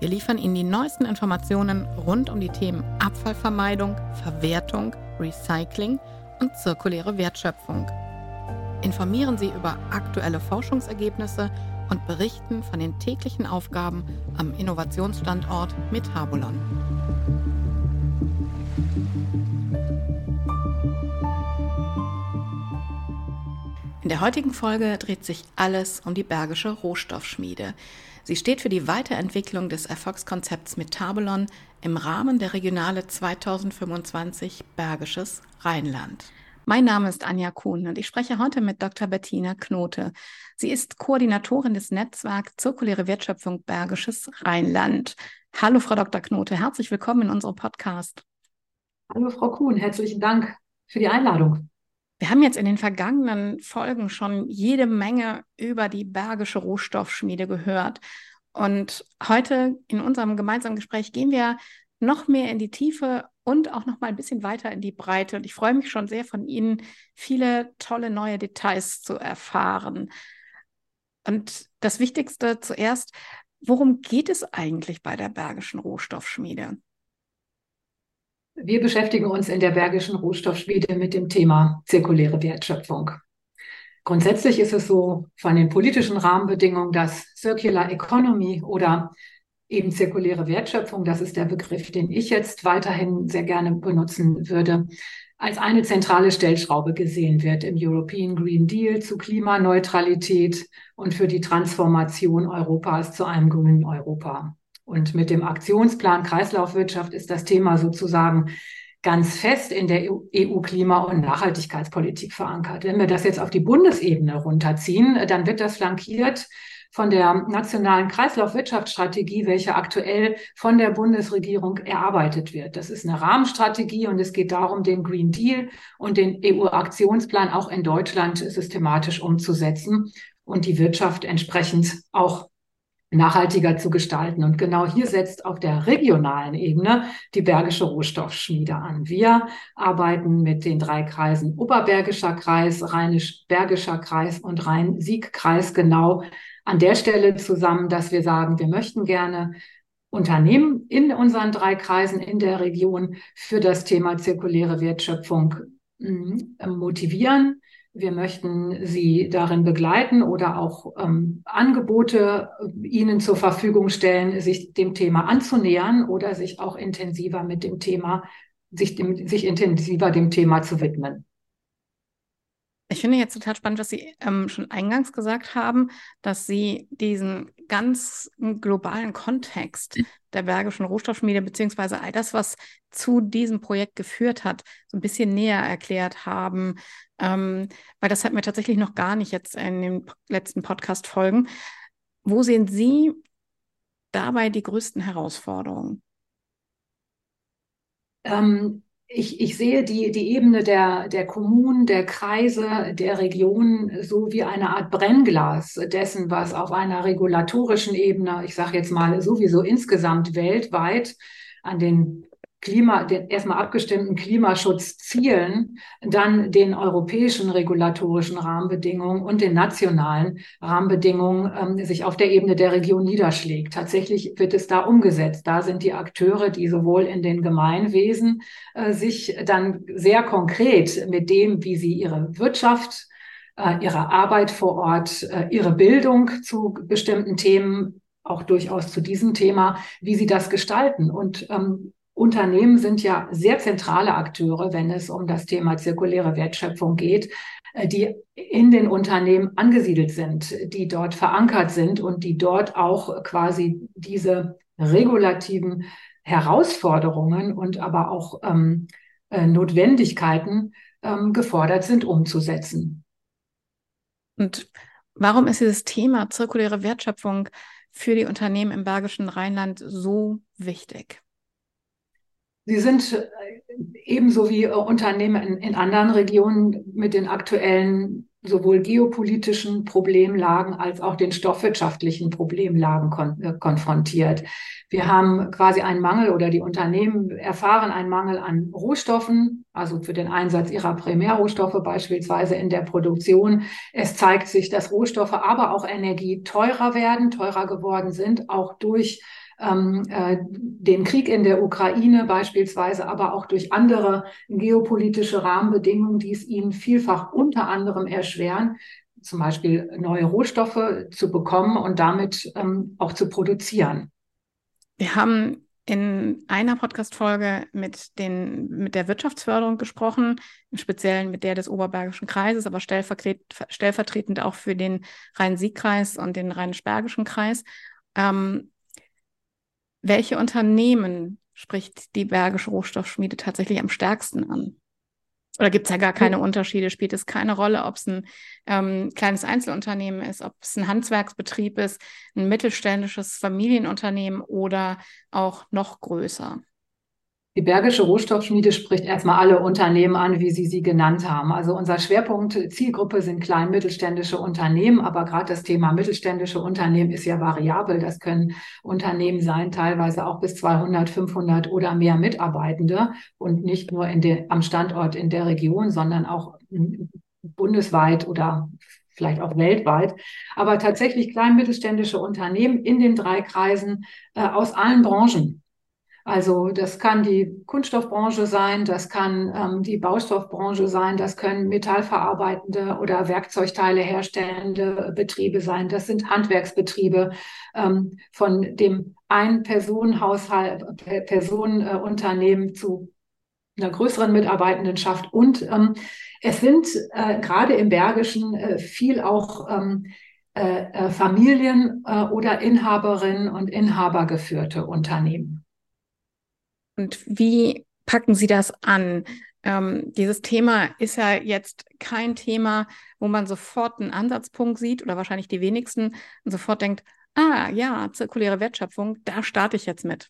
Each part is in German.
Wir liefern Ihnen die neuesten Informationen rund um die Themen Abfallvermeidung, Verwertung, Recycling und zirkuläre Wertschöpfung. Informieren Sie über aktuelle Forschungsergebnisse und berichten von den täglichen Aufgaben am Innovationsstandort Metabolon. In der heutigen Folge dreht sich alles um die Bergische Rohstoffschmiede. Sie steht für die Weiterentwicklung des Erfolgskonzepts Metabolon im Rahmen der Regionale 2025 Bergisches Rheinland. Mein Name ist Anja Kuhn und ich spreche heute mit Dr. Bettina Knote. Sie ist Koordinatorin des Netzwerks Zirkuläre Wertschöpfung Bergisches Rheinland. Hallo, Frau Dr. Knote, herzlich willkommen in unserem Podcast. Hallo, Frau Kuhn, herzlichen Dank für die Einladung. Wir haben jetzt in den vergangenen Folgen schon jede Menge über die Bergische Rohstoffschmiede gehört. Und heute in unserem gemeinsamen Gespräch gehen wir noch mehr in die Tiefe und auch noch mal ein bisschen weiter in die Breite. Und ich freue mich schon sehr von Ihnen, viele tolle neue Details zu erfahren. Und das Wichtigste zuerst, worum geht es eigentlich bei der Bergischen Rohstoffschmiede? Wir beschäftigen uns in der Bergischen Rohstoffschmiede mit dem Thema zirkuläre Wertschöpfung. Grundsätzlich ist es so von den politischen Rahmenbedingungen, dass Circular Economy oder eben zirkuläre Wertschöpfung, das ist der Begriff, den ich jetzt weiterhin sehr gerne benutzen würde, als eine zentrale Stellschraube gesehen wird im European Green Deal zu Klimaneutralität und für die Transformation Europas zu einem grünen Europa. Und mit dem Aktionsplan Kreislaufwirtschaft ist das Thema sozusagen ganz fest in der EU-Klima- und Nachhaltigkeitspolitik verankert. Wenn wir das jetzt auf die Bundesebene runterziehen, dann wird das flankiert von der nationalen Kreislaufwirtschaftsstrategie, welche aktuell von der Bundesregierung erarbeitet wird. Das ist eine Rahmenstrategie und es geht darum, den Green Deal und den EU-Aktionsplan auch in Deutschland systematisch umzusetzen und die Wirtschaft entsprechend auch nachhaltiger zu gestalten. Und genau hier setzt auf der regionalen Ebene die Bergische Rohstoffschmiede an. Wir arbeiten mit den drei Kreisen Oberbergischer Kreis, Rheinisch-Bergischer Kreis und Rhein-Sieg-Kreis genau an der Stelle zusammen, dass wir sagen, wir möchten gerne Unternehmen in unseren drei Kreisen in der Region für das Thema zirkuläre Wertschöpfung mm, motivieren, wir möchten Sie darin begleiten oder auch ähm, Angebote äh, Ihnen zur Verfügung stellen, sich dem Thema anzunähern oder sich auch intensiver mit dem Thema, sich, dem, sich intensiver dem Thema zu widmen. Ich finde jetzt total spannend, was Sie ähm, schon eingangs gesagt haben, dass Sie diesen ganz globalen Kontext der Bergischen Rohstoffschmiede beziehungsweise all das, was zu diesem Projekt geführt hat, so ein bisschen näher erklärt haben, ähm, weil das hatten wir tatsächlich noch gar nicht jetzt in den letzten Podcast-Folgen. Wo sehen Sie dabei die größten Herausforderungen? Ähm, ich, ich sehe die, die Ebene der, der Kommunen, der Kreise, der Regionen so wie eine Art Brennglas dessen, was auf einer regulatorischen Ebene, ich sage jetzt mal sowieso insgesamt weltweit an den Klima, den erstmal abgestimmten Klimaschutzzielen, dann den europäischen regulatorischen Rahmenbedingungen und den nationalen Rahmenbedingungen ähm, sich auf der Ebene der Region niederschlägt. Tatsächlich wird es da umgesetzt. Da sind die Akteure, die sowohl in den Gemeinwesen äh, sich dann sehr konkret mit dem, wie sie ihre Wirtschaft äh, ihre Arbeit vor Ort, äh, ihre Bildung zu bestimmten Themen auch durchaus zu diesem Thema, wie sie das gestalten. Und ähm, Unternehmen sind ja sehr zentrale Akteure, wenn es um das Thema zirkuläre Wertschöpfung geht, äh, die in den Unternehmen angesiedelt sind, die dort verankert sind und die dort auch quasi diese regulativen Herausforderungen und aber auch ähm, äh, Notwendigkeiten ähm, gefordert sind umzusetzen. Und warum ist dieses Thema zirkuläre Wertschöpfung für die Unternehmen im Bergischen Rheinland so wichtig? Sie sind äh, ebenso wie äh, Unternehmen in, in anderen Regionen mit den aktuellen sowohl geopolitischen Problemlagen als auch den stoffwirtschaftlichen Problemlagen kon äh, konfrontiert. Wir haben quasi einen Mangel oder die Unternehmen erfahren einen Mangel an Rohstoffen, also für den Einsatz ihrer Primärrohstoffe beispielsweise in der Produktion. Es zeigt sich, dass Rohstoffe, aber auch Energie teurer werden, teurer geworden sind, auch durch ähm, äh, den Krieg in der Ukraine beispielsweise, aber auch durch andere geopolitische Rahmenbedingungen, die es ihnen vielfach unter anderem erschweren, zum Beispiel neue Rohstoffe zu bekommen und damit ähm, auch zu produzieren. Wir haben in einer Podcast-Folge mit, mit der Wirtschaftsförderung gesprochen, im Speziellen mit der des Oberbergischen Kreises, aber stellvertretend auch für den Rhein-Sieg-Kreis und den Rheinisch-Bergischen Kreis. Ähm, welche Unternehmen spricht die Bergische Rohstoffschmiede tatsächlich am stärksten an? Oder gibt es ja gar keine Unterschiede? Spielt es keine Rolle, ob es ein ähm, kleines Einzelunternehmen ist, ob es ein Handwerksbetrieb ist, ein mittelständisches Familienunternehmen oder auch noch größer? Die Bergische Rohstoffschmiede spricht erstmal alle Unternehmen an, wie Sie sie genannt haben. Also unser Schwerpunkt, Zielgruppe sind klein mittelständische Unternehmen, aber gerade das Thema mittelständische Unternehmen ist ja variabel. Das können Unternehmen sein, teilweise auch bis 200, 500 oder mehr Mitarbeitende und nicht nur in der, am Standort in der Region, sondern auch bundesweit oder vielleicht auch weltweit, aber tatsächlich klein mittelständische Unternehmen in den drei Kreisen äh, aus allen Branchen. Also das kann die Kunststoffbranche sein, das kann ähm, die Baustoffbranche sein, das können metallverarbeitende oder Werkzeugteile herstellende Betriebe sein, das sind Handwerksbetriebe ähm, von dem Ein-Personenhaushalt, Personenunternehmen zu einer größeren Mitarbeitendenschaft und ähm, es sind äh, gerade im Bergischen äh, viel auch ähm, äh, äh Familien äh, oder Inhaberinnen und Inhaber geführte Unternehmen. Und wie packen Sie das an? Ähm, dieses Thema ist ja jetzt kein Thema, wo man sofort einen Ansatzpunkt sieht oder wahrscheinlich die wenigsten und sofort denkt, ah ja, zirkuläre Wertschöpfung, da starte ich jetzt mit.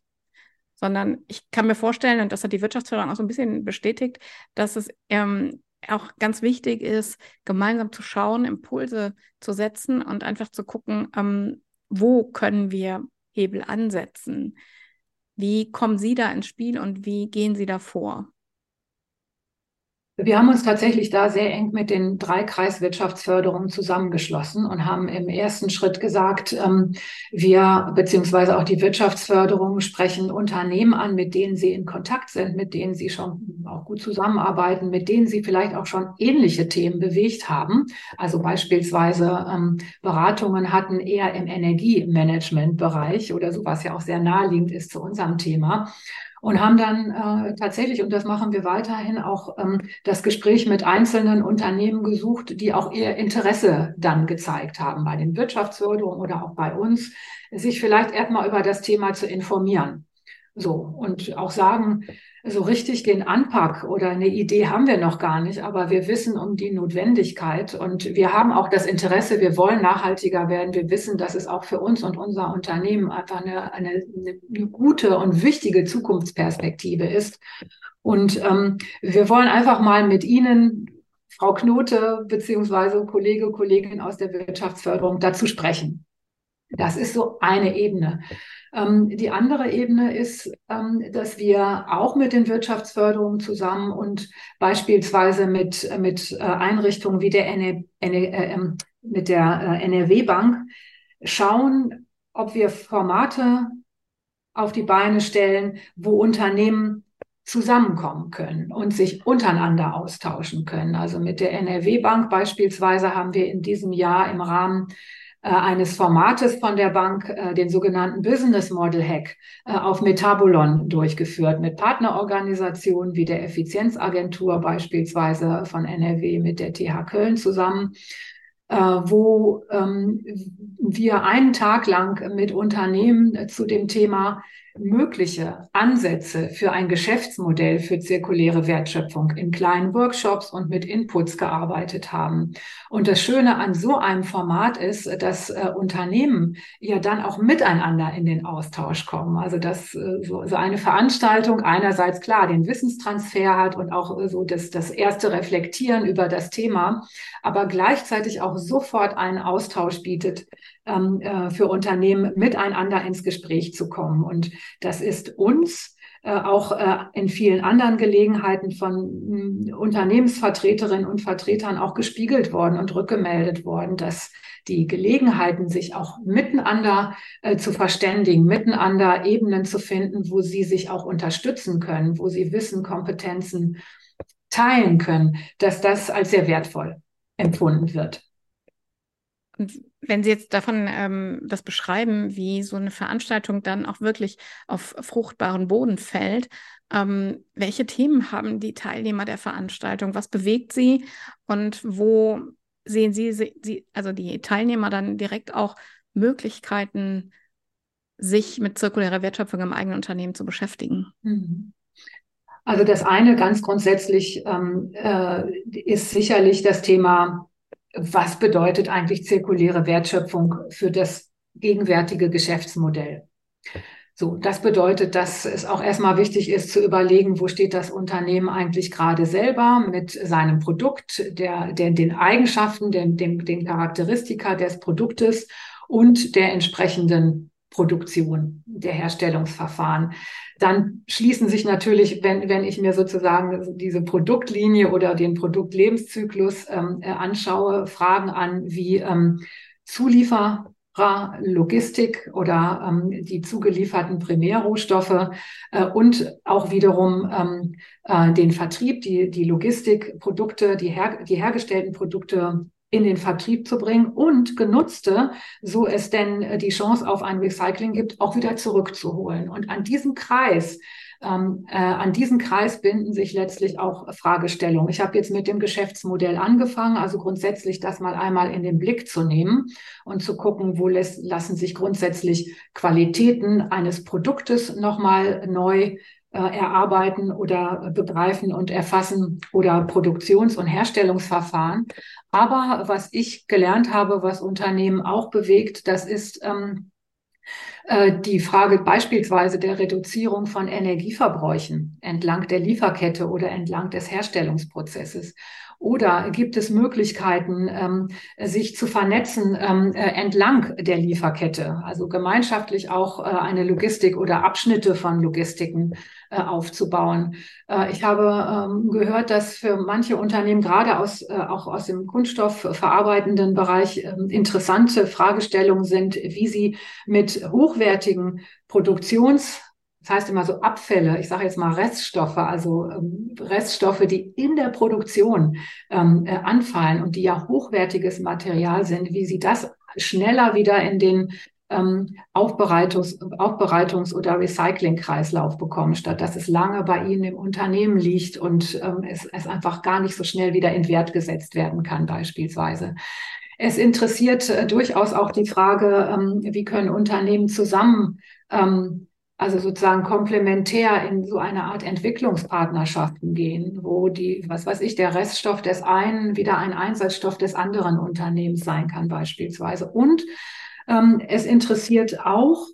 Sondern ich kann mir vorstellen, und das hat die Wirtschaftsförderung auch so ein bisschen bestätigt, dass es ähm, auch ganz wichtig ist, gemeinsam zu schauen, Impulse zu setzen und einfach zu gucken, ähm, wo können wir Hebel ansetzen. Wie kommen Sie da ins Spiel und wie gehen Sie da vor? Wir haben uns tatsächlich da sehr eng mit den drei Kreiswirtschaftsförderungen zusammengeschlossen und haben im ersten Schritt gesagt, ähm, wir beziehungsweise auch die Wirtschaftsförderung sprechen Unternehmen an, mit denen sie in Kontakt sind, mit denen sie schon auch gut zusammenarbeiten, mit denen sie vielleicht auch schon ähnliche Themen bewegt haben. Also beispielsweise ähm, Beratungen hatten eher im Energiemanagementbereich oder so, was ja auch sehr naheliegend ist zu unserem Thema und haben dann äh, tatsächlich, und das machen wir weiterhin, auch ähm, das Gespräch mit einzelnen Unternehmen gesucht, die auch ihr Interesse dann gezeigt haben bei den Wirtschaftsförderungen oder auch bei uns, sich vielleicht erstmal über das Thema zu informieren. So, und auch sagen, so richtig den Anpack oder eine Idee haben wir noch gar nicht, aber wir wissen um die Notwendigkeit und wir haben auch das Interesse, wir wollen nachhaltiger werden. Wir wissen, dass es auch für uns und unser Unternehmen einfach eine, eine, eine gute und wichtige Zukunftsperspektive ist. Und ähm, wir wollen einfach mal mit Ihnen, Frau Knote, beziehungsweise Kollege, Kollegin aus der Wirtschaftsförderung dazu sprechen. Das ist so eine Ebene. Ähm, die andere Ebene ist, ähm, dass wir auch mit den Wirtschaftsförderungen zusammen und beispielsweise mit, mit äh, Einrichtungen wie der, NR, NR, äh, ähm, der äh, NRW-Bank schauen, ob wir Formate auf die Beine stellen, wo Unternehmen zusammenkommen können und sich untereinander austauschen können. Also mit der NRW-Bank beispielsweise haben wir in diesem Jahr im Rahmen eines Formates von der Bank, äh, den sogenannten Business Model Hack, äh, auf Metabolon durchgeführt mit Partnerorganisationen wie der Effizienzagentur beispielsweise von NRW mit der TH Köln zusammen wo ähm, wir einen Tag lang mit Unternehmen zu dem Thema mögliche Ansätze für ein Geschäftsmodell für zirkuläre Wertschöpfung in kleinen Workshops und mit Inputs gearbeitet haben. Und das Schöne an so einem Format ist, dass äh, Unternehmen ja dann auch miteinander in den Austausch kommen. Also dass äh, so, so, eine Veranstaltung einerseits klar den Wissenstransfer hat und auch äh, so das, das erste Reflektieren über das Thema, aber gleichzeitig auch sofort einen Austausch bietet ähm, äh, für Unternehmen miteinander ins Gespräch zu kommen. Und das ist uns äh, auch äh, in vielen anderen Gelegenheiten von mh, Unternehmensvertreterinnen und Vertretern auch gespiegelt worden und rückgemeldet worden, dass die Gelegenheiten, sich auch miteinander äh, zu verständigen, miteinander Ebenen zu finden, wo sie sich auch unterstützen können, wo sie Wissen, Kompetenzen teilen können, dass das als sehr wertvoll empfunden wird. Wenn Sie jetzt davon ähm, das beschreiben, wie so eine Veranstaltung dann auch wirklich auf fruchtbaren Boden fällt, ähm, welche Themen haben die Teilnehmer der Veranstaltung? Was bewegt sie und wo sehen Sie, sie also die Teilnehmer dann direkt auch Möglichkeiten, sich mit zirkulärer Wertschöpfung im eigenen Unternehmen zu beschäftigen? Mhm. Also das eine ganz grundsätzlich ähm, äh, ist sicherlich das Thema was bedeutet eigentlich zirkuläre Wertschöpfung für das gegenwärtige Geschäftsmodell? So, das bedeutet, dass es auch erstmal wichtig ist zu überlegen, wo steht das Unternehmen eigentlich gerade selber mit seinem Produkt, der, der, den Eigenschaften, den, den, den Charakteristika des Produktes und der entsprechenden Produktion, der Herstellungsverfahren. Dann schließen sich natürlich, wenn, wenn ich mir sozusagen diese Produktlinie oder den Produktlebenszyklus ähm, äh, anschaue, Fragen an wie ähm, Zulieferer, Logistik oder ähm, die zugelieferten Primärrohstoffe äh, und auch wiederum ähm, äh, den Vertrieb, die, die Logistikprodukte, die, her, die hergestellten Produkte in den Vertrieb zu bringen und genutzte, so es denn äh, die Chance auf ein Recycling gibt, auch wieder zurückzuholen. Und an diesem Kreis, ähm, äh, an diesen Kreis binden sich letztlich auch Fragestellungen. Ich habe jetzt mit dem Geschäftsmodell angefangen, also grundsätzlich das mal einmal in den Blick zu nehmen und zu gucken, wo lässt, lassen sich grundsätzlich Qualitäten eines Produktes nochmal neu erarbeiten oder begreifen und erfassen oder Produktions- und Herstellungsverfahren. Aber was ich gelernt habe, was Unternehmen auch bewegt, das ist ähm, äh, die Frage beispielsweise der Reduzierung von Energieverbräuchen entlang der Lieferkette oder entlang des Herstellungsprozesses. Oder gibt es Möglichkeiten, ähm, sich zu vernetzen ähm, äh, entlang der Lieferkette, also gemeinschaftlich auch äh, eine Logistik oder Abschnitte von Logistiken äh, aufzubauen? Äh, ich habe ähm, gehört, dass für manche Unternehmen, gerade aus, äh, auch aus dem kunststoffverarbeitenden Bereich, ähm, interessante Fragestellungen sind, wie sie mit hochwertigen Produktions das heißt immer so Abfälle, ich sage jetzt mal Reststoffe, also ähm, Reststoffe, die in der Produktion ähm, äh, anfallen und die ja hochwertiges Material sind, wie sie das schneller wieder in den ähm, Aufbereitungs-, Aufbereitungs oder Recyclingkreislauf bekommen, statt dass es lange bei Ihnen im Unternehmen liegt und ähm, es, es einfach gar nicht so schnell wieder in Wert gesetzt werden kann, beispielsweise. Es interessiert äh, durchaus auch die Frage, ähm, wie können Unternehmen zusammen ähm, also sozusagen komplementär in so eine Art Entwicklungspartnerschaften gehen, wo die, was weiß ich, der Reststoff des einen wieder ein Einsatzstoff des anderen Unternehmens sein kann beispielsweise. Und ähm, es interessiert auch,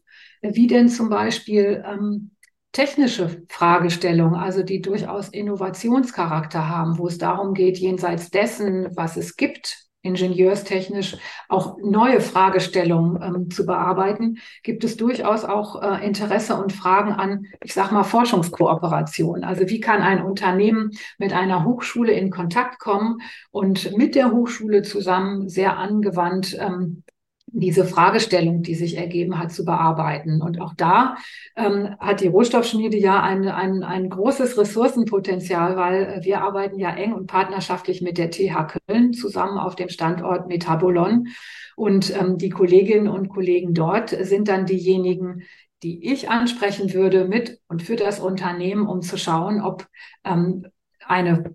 wie denn zum Beispiel ähm, technische Fragestellungen, also die durchaus Innovationscharakter haben, wo es darum geht, jenseits dessen, was es gibt, ingenieurstechnisch auch neue Fragestellungen ähm, zu bearbeiten, gibt es durchaus auch äh, Interesse und Fragen an, ich sage mal, Forschungskooperation. Also wie kann ein Unternehmen mit einer Hochschule in Kontakt kommen und mit der Hochschule zusammen sehr angewandt ähm, diese Fragestellung, die sich ergeben hat, zu bearbeiten. Und auch da ähm, hat die Rohstoffschmiede ja ein, ein, ein großes Ressourcenpotenzial, weil wir arbeiten ja eng und partnerschaftlich mit der TH Köln zusammen auf dem Standort Metabolon. Und ähm, die Kolleginnen und Kollegen dort sind dann diejenigen, die ich ansprechen würde mit und für das Unternehmen, um zu schauen, ob ähm, eine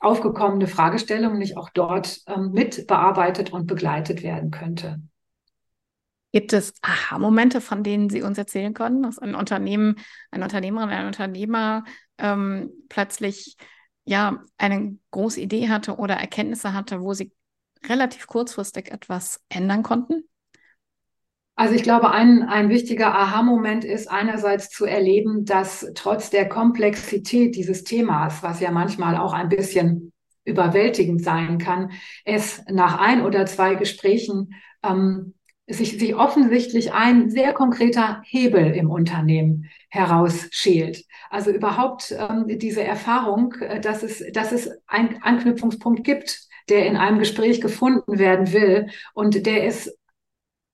aufgekommene Fragestellung nicht auch dort ähm, mit bearbeitet und begleitet werden könnte. Gibt es Aha-Momente, von denen Sie uns erzählen können, dass ein Unternehmen, eine Unternehmerin, ein Unternehmer ähm, plötzlich ja eine große Idee hatte oder Erkenntnisse hatte, wo sie relativ kurzfristig etwas ändern konnten? Also ich glaube, ein, ein wichtiger Aha-Moment ist einerseits zu erleben, dass trotz der Komplexität dieses Themas, was ja manchmal auch ein bisschen überwältigend sein kann, es nach ein oder zwei Gesprächen ähm, sich, sich offensichtlich ein sehr konkreter Hebel im Unternehmen herausschält. Also überhaupt ähm, diese Erfahrung, äh, dass es, dass es einen Anknüpfungspunkt gibt, der in einem Gespräch gefunden werden will und der es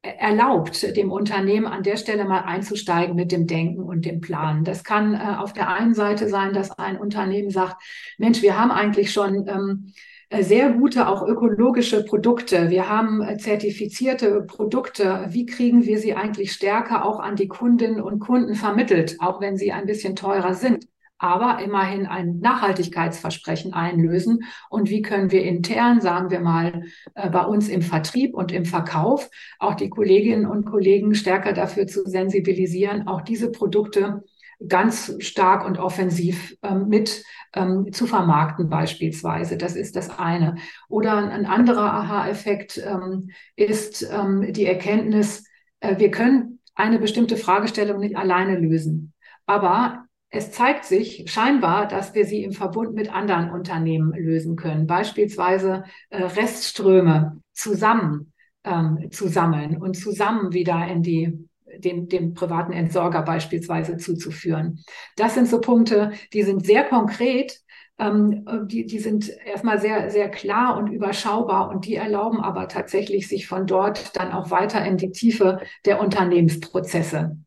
erlaubt, dem Unternehmen an der Stelle mal einzusteigen mit dem Denken und dem Planen. Das kann äh, auf der einen Seite sein, dass ein Unternehmen sagt, Mensch, wir haben eigentlich schon ähm, äh, sehr gute, auch ökologische Produkte. Wir haben äh, zertifizierte Produkte. Wie kriegen wir sie eigentlich stärker auch an die Kundinnen und Kunden vermittelt, auch wenn sie ein bisschen teurer sind? aber immerhin ein Nachhaltigkeitsversprechen einlösen. Und wie können wir intern, sagen wir mal, äh, bei uns im Vertrieb und im Verkauf auch die Kolleginnen und Kollegen stärker dafür zu sensibilisieren, auch diese Produkte ganz stark und offensiv ähm, mit ähm, zu vermarkten beispielsweise. Das ist das eine. Oder ein anderer Aha-Effekt ähm, ist ähm, die Erkenntnis, äh, wir können eine bestimmte Fragestellung nicht alleine lösen. Aber es zeigt sich scheinbar, dass wir sie im Verbund mit anderen Unternehmen lösen können, beispielsweise äh, Restströme zusammen ähm, zu sammeln und zusammen wieder in die den, dem privaten Entsorger beispielsweise zuzuführen. Das sind so Punkte, die sind sehr konkret, ähm, die, die sind erstmal sehr, sehr klar und überschaubar und die erlauben aber tatsächlich, sich von dort dann auch weiter in die Tiefe der Unternehmensprozesse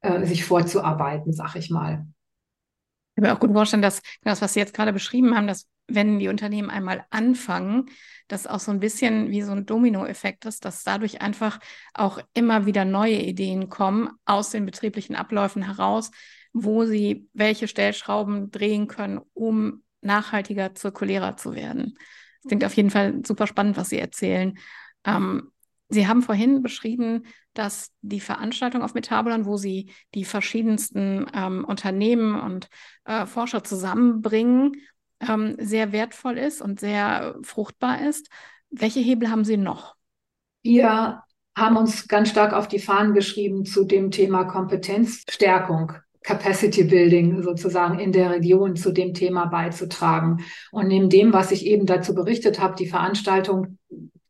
äh, sich vorzuarbeiten, sag ich mal. Ich kann mir auch gut vorstellen, dass das, was Sie jetzt gerade beschrieben haben, dass wenn die Unternehmen einmal anfangen, das auch so ein bisschen wie so ein Dominoeffekt ist, dass dadurch einfach auch immer wieder neue Ideen kommen aus den betrieblichen Abläufen heraus, wo sie welche Stellschrauben drehen können, um nachhaltiger zirkulärer zu werden. Das klingt auf jeden Fall super spannend, was Sie erzählen. Ähm, Sie haben vorhin beschrieben, dass die Veranstaltung auf Metabolon, wo Sie die verschiedensten ähm, Unternehmen und äh, Forscher zusammenbringen, ähm, sehr wertvoll ist und sehr fruchtbar ist. Welche Hebel haben Sie noch? Wir haben uns ganz stark auf die Fahnen geschrieben zu dem Thema Kompetenzstärkung. Capacity Building sozusagen in der Region zu dem Thema beizutragen. Und neben dem, was ich eben dazu berichtet habe, die Veranstaltung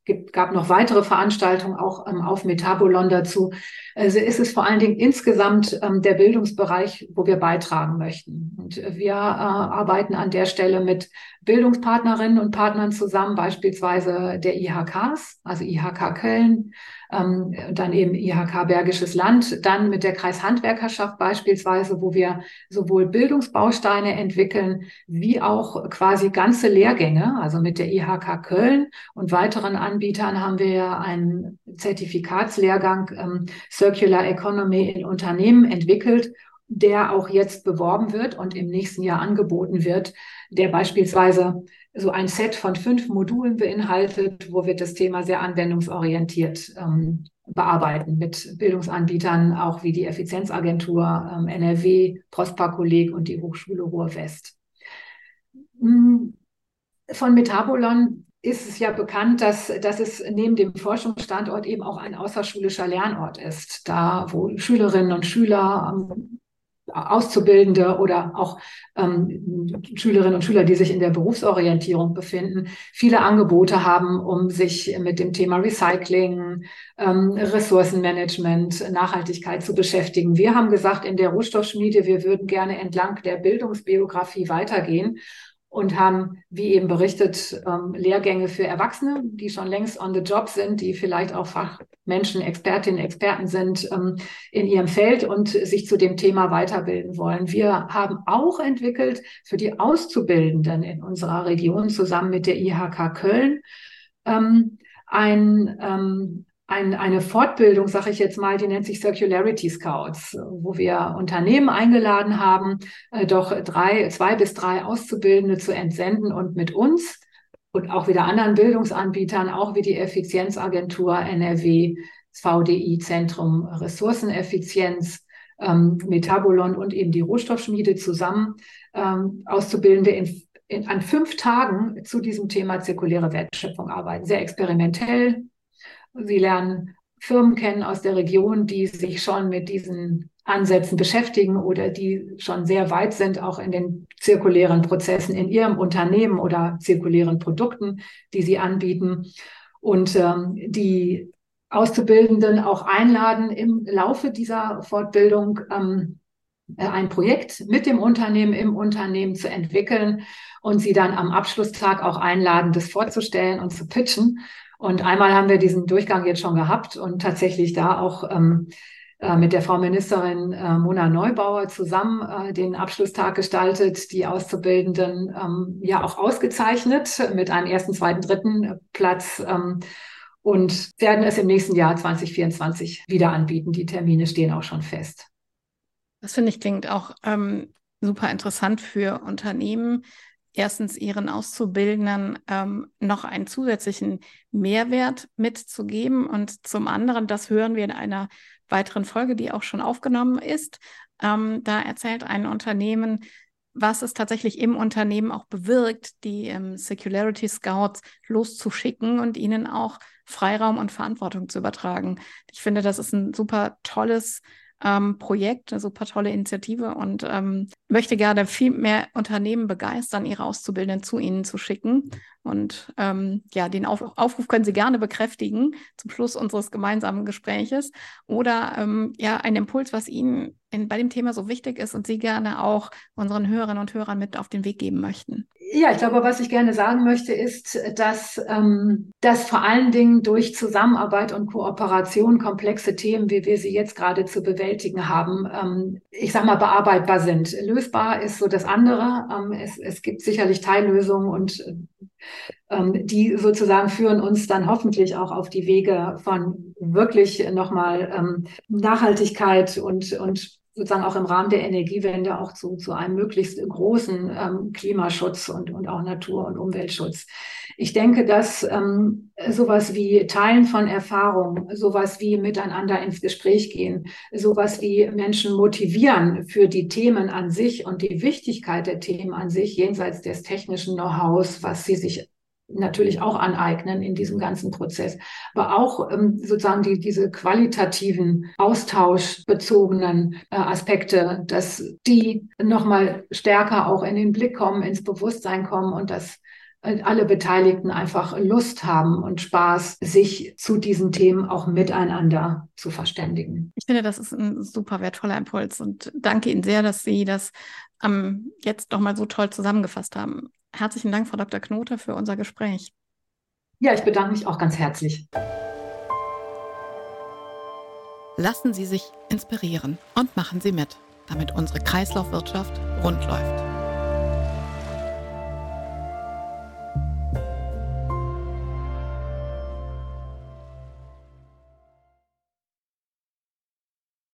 gibt, gab noch weitere Veranstaltungen auch ähm, auf Metabolon dazu. Also ist es vor allen Dingen insgesamt ähm, der Bildungsbereich, wo wir beitragen möchten. Und wir äh, arbeiten an der Stelle mit Bildungspartnerinnen und Partnern zusammen, beispielsweise der IHKs, also IHK Köln, ähm, dann eben IHK Bergisches Land, dann mit der Kreishandwerkerschaft beispielsweise, wo wir sowohl Bildungsbausteine entwickeln, wie auch quasi ganze Lehrgänge, also mit der IHK Köln und weiteren Anbietern haben wir ja einen Zertifikatslehrgang ähm, Circular Economy in Unternehmen entwickelt, der auch jetzt beworben wird und im nächsten Jahr angeboten wird, der beispielsweise so ein Set von fünf Modulen beinhaltet, wo wir das Thema sehr anwendungsorientiert ähm, bearbeiten mit Bildungsanbietern, auch wie die Effizienzagentur ähm, NRW, Prosper-Kolleg und die Hochschule Ruhr-West. Hm, von Metabolon ist es ja bekannt, dass, dass es neben dem Forschungsstandort eben auch ein außerschulischer Lernort ist, da wo Schülerinnen und Schüler Auszubildende oder auch ähm, Schülerinnen und Schüler, die sich in der Berufsorientierung befinden, viele Angebote haben, um sich mit dem Thema Recycling, ähm, Ressourcenmanagement, Nachhaltigkeit zu beschäftigen. Wir haben gesagt in der Rohstoffschmiede, wir würden gerne entlang der Bildungsbiografie weitergehen und haben, wie eben berichtet, ähm, Lehrgänge für Erwachsene, die schon längst on the job sind, die vielleicht auch Fachmenschen, Expertinnen, Experten sind ähm, in ihrem Feld und sich zu dem Thema weiterbilden wollen. Wir haben auch entwickelt für die Auszubildenden in unserer Region zusammen mit der IHK Köln ähm, ein ein, eine Fortbildung, sage ich jetzt mal, die nennt sich Circularity Scouts, wo wir Unternehmen eingeladen haben, äh, doch drei, zwei bis drei Auszubildende zu entsenden und mit uns und auch wieder anderen Bildungsanbietern, auch wie die Effizienzagentur NRW, VDI Zentrum Ressourceneffizienz, ähm, Metabolon und eben die Rohstoffschmiede zusammen ähm, Auszubildende in, in, an fünf Tagen zu diesem Thema zirkuläre Wertschöpfung arbeiten. Sehr experimentell. Sie lernen Firmen kennen aus der Region, die sich schon mit diesen Ansätzen beschäftigen oder die schon sehr weit sind, auch in den zirkulären Prozessen in ihrem Unternehmen oder zirkulären Produkten, die sie anbieten. Und ähm, die Auszubildenden auch einladen, im Laufe dieser Fortbildung ähm, äh, ein Projekt mit dem Unternehmen im Unternehmen zu entwickeln und sie dann am Abschlusstag auch einladen, das vorzustellen und zu pitchen. Und einmal haben wir diesen Durchgang jetzt schon gehabt und tatsächlich da auch ähm, äh, mit der Frau Ministerin äh, Mona Neubauer zusammen äh, den Abschlusstag gestaltet, die Auszubildenden ähm, ja auch ausgezeichnet mit einem ersten, zweiten, dritten Platz ähm, und werden es im nächsten Jahr 2024 wieder anbieten. Die Termine stehen auch schon fest. Das finde ich klingt auch ähm, super interessant für Unternehmen, erstens ihren Auszubildenden ähm, noch einen zusätzlichen Mehrwert mitzugeben und zum anderen, das hören wir in einer weiteren Folge, die auch schon aufgenommen ist. Ähm, da erzählt ein Unternehmen, was es tatsächlich im Unternehmen auch bewirkt, die ähm, Secularity Scouts loszuschicken und ihnen auch Freiraum und Verantwortung zu übertragen. Ich finde, das ist ein super tolles ähm, Projekt, eine super tolle Initiative und ähm, möchte gerne viel mehr Unternehmen begeistern, ihre Auszubildenden zu ihnen zu schicken. Und ähm, ja, den Auf Aufruf können Sie gerne bekräftigen zum Schluss unseres gemeinsamen Gespräches oder ähm, ja, ein Impuls, was Ihnen in, bei dem Thema so wichtig ist und Sie gerne auch unseren Hörerinnen und Hörern mit auf den Weg geben möchten. Ja, ich glaube, was ich gerne sagen möchte, ist, dass, ähm, dass vor allen Dingen durch Zusammenarbeit und Kooperation komplexe Themen, wie wir sie jetzt gerade zu bewältigen haben, ähm, ich sage mal, bearbeitbar sind. Lösbar ist so das andere. Ähm, es, es gibt sicherlich Teillösungen und ähm, die sozusagen führen uns dann hoffentlich auch auf die Wege von wirklich nochmal ähm, Nachhaltigkeit und, und sozusagen auch im Rahmen der Energiewende auch zu, zu einem möglichst großen ähm, Klimaschutz und, und auch Natur- und Umweltschutz. Ich denke, dass ähm, sowas wie Teilen von Erfahrungen, sowas wie miteinander ins Gespräch gehen, sowas wie Menschen motivieren für die Themen an sich und die Wichtigkeit der Themen an sich, jenseits des technischen Know-hows, was sie sich natürlich auch aneignen in diesem ganzen Prozess, aber auch ähm, sozusagen die, diese qualitativen, austauschbezogenen äh, Aspekte, dass die nochmal stärker auch in den Blick kommen, ins Bewusstsein kommen und dass äh, alle Beteiligten einfach Lust haben und Spaß, sich zu diesen Themen auch miteinander zu verständigen. Ich finde, das ist ein super wertvoller Impuls und danke Ihnen sehr, dass Sie das ähm, jetzt nochmal so toll zusammengefasst haben. Herzlichen Dank, Frau Dr. Knote, für unser Gespräch. Ja, ich bedanke mich auch ganz herzlich. Lassen Sie sich inspirieren und machen Sie mit, damit unsere Kreislaufwirtschaft rund läuft.